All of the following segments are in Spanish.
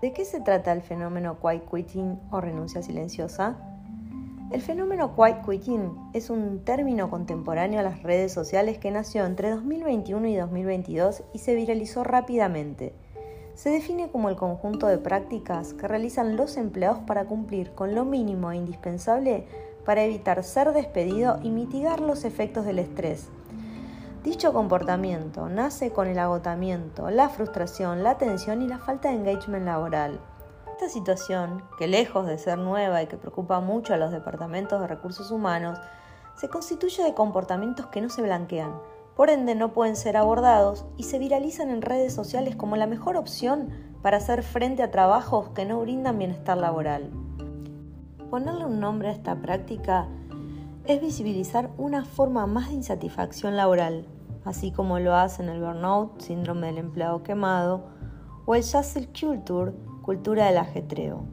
¿De qué se trata el fenómeno quiet quitting o renuncia silenciosa? El fenómeno quiet quitting es un término contemporáneo a las redes sociales que nació entre 2021 y 2022 y se viralizó rápidamente. Se define como el conjunto de prácticas que realizan los empleados para cumplir con lo mínimo e indispensable para evitar ser despedido y mitigar los efectos del estrés Dicho comportamiento nace con el agotamiento, la frustración, la tensión y la falta de engagement laboral. Esta situación, que lejos de ser nueva y que preocupa mucho a los departamentos de recursos humanos, se constituye de comportamientos que no se blanquean, por ende no pueden ser abordados y se viralizan en redes sociales como la mejor opción para hacer frente a trabajos que no brindan bienestar laboral. Ponerle un nombre a esta práctica es visibilizar una forma más de insatisfacción laboral, así como lo hacen el burnout, síndrome del empleado quemado, o el hustle culture, cultura del ajetreo.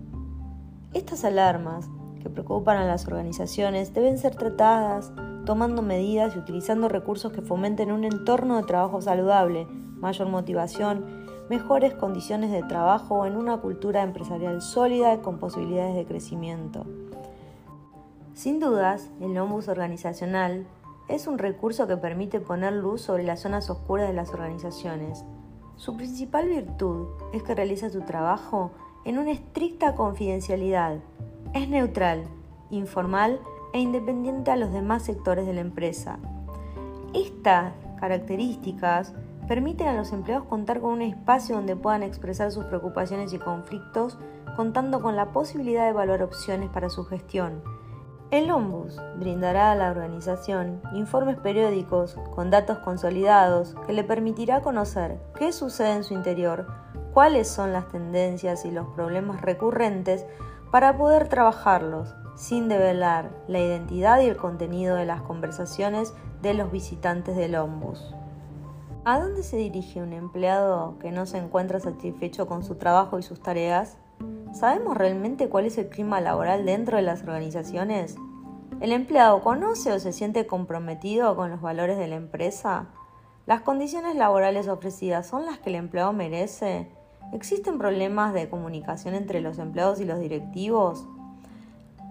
Estas alarmas, que preocupan a las organizaciones, deben ser tratadas tomando medidas y utilizando recursos que fomenten un entorno de trabajo saludable, mayor motivación, mejores condiciones de trabajo en una cultura empresarial sólida con posibilidades de crecimiento. Sin dudas, el ombus organizacional es un recurso que permite poner luz sobre las zonas oscuras de las organizaciones. Su principal virtud es que realiza su trabajo en una estricta confidencialidad. Es neutral, informal e independiente a los demás sectores de la empresa. Estas características permiten a los empleados contar con un espacio donde puedan expresar sus preocupaciones y conflictos, contando con la posibilidad de evaluar opciones para su gestión el Ombus brindará a la organización informes periódicos con datos consolidados que le permitirá conocer qué sucede en su interior, cuáles son las tendencias y los problemas recurrentes para poder trabajarlos sin develar la identidad y el contenido de las conversaciones de los visitantes del Ombus. ¿A dónde se dirige un empleado que no se encuentra satisfecho con su trabajo y sus tareas? ¿Sabemos realmente cuál es el clima laboral dentro de las organizaciones? ¿El empleado conoce o se siente comprometido con los valores de la empresa? ¿Las condiciones laborales ofrecidas son las que el empleado merece? ¿Existen problemas de comunicación entre los empleados y los directivos?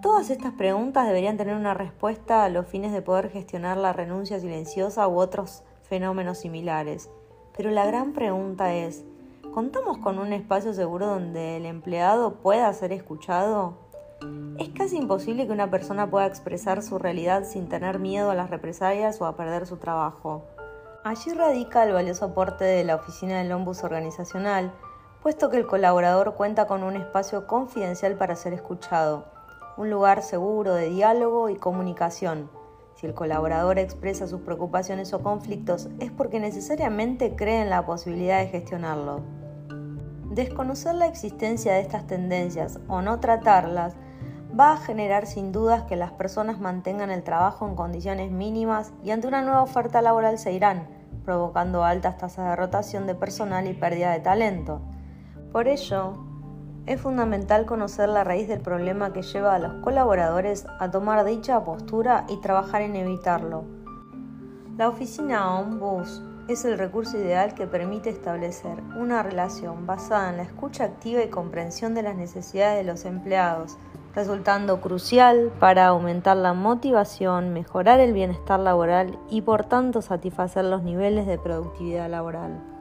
Todas estas preguntas deberían tener una respuesta a los fines de poder gestionar la renuncia silenciosa u otros fenómenos similares. Pero la gran pregunta es, ¿Contamos con un espacio seguro donde el empleado pueda ser escuchado? Es casi imposible que una persona pueda expresar su realidad sin tener miedo a las represalias o a perder su trabajo. Allí radica el valioso aporte de la oficina del Ombus organizacional, puesto que el colaborador cuenta con un espacio confidencial para ser escuchado, un lugar seguro de diálogo y comunicación. Si el colaborador expresa sus preocupaciones o conflictos es porque necesariamente cree en la posibilidad de gestionarlo. Desconocer la existencia de estas tendencias o no tratarlas va a generar sin dudas que las personas mantengan el trabajo en condiciones mínimas y ante una nueva oferta laboral se irán, provocando altas tasas de rotación de personal y pérdida de talento. Por ello, es fundamental conocer la raíz del problema que lleva a los colaboradores a tomar dicha postura y trabajar en evitarlo. La oficina Ombus es el recurso ideal que permite establecer una relación basada en la escucha activa y comprensión de las necesidades de los empleados, resultando crucial para aumentar la motivación, mejorar el bienestar laboral y por tanto satisfacer los niveles de productividad laboral.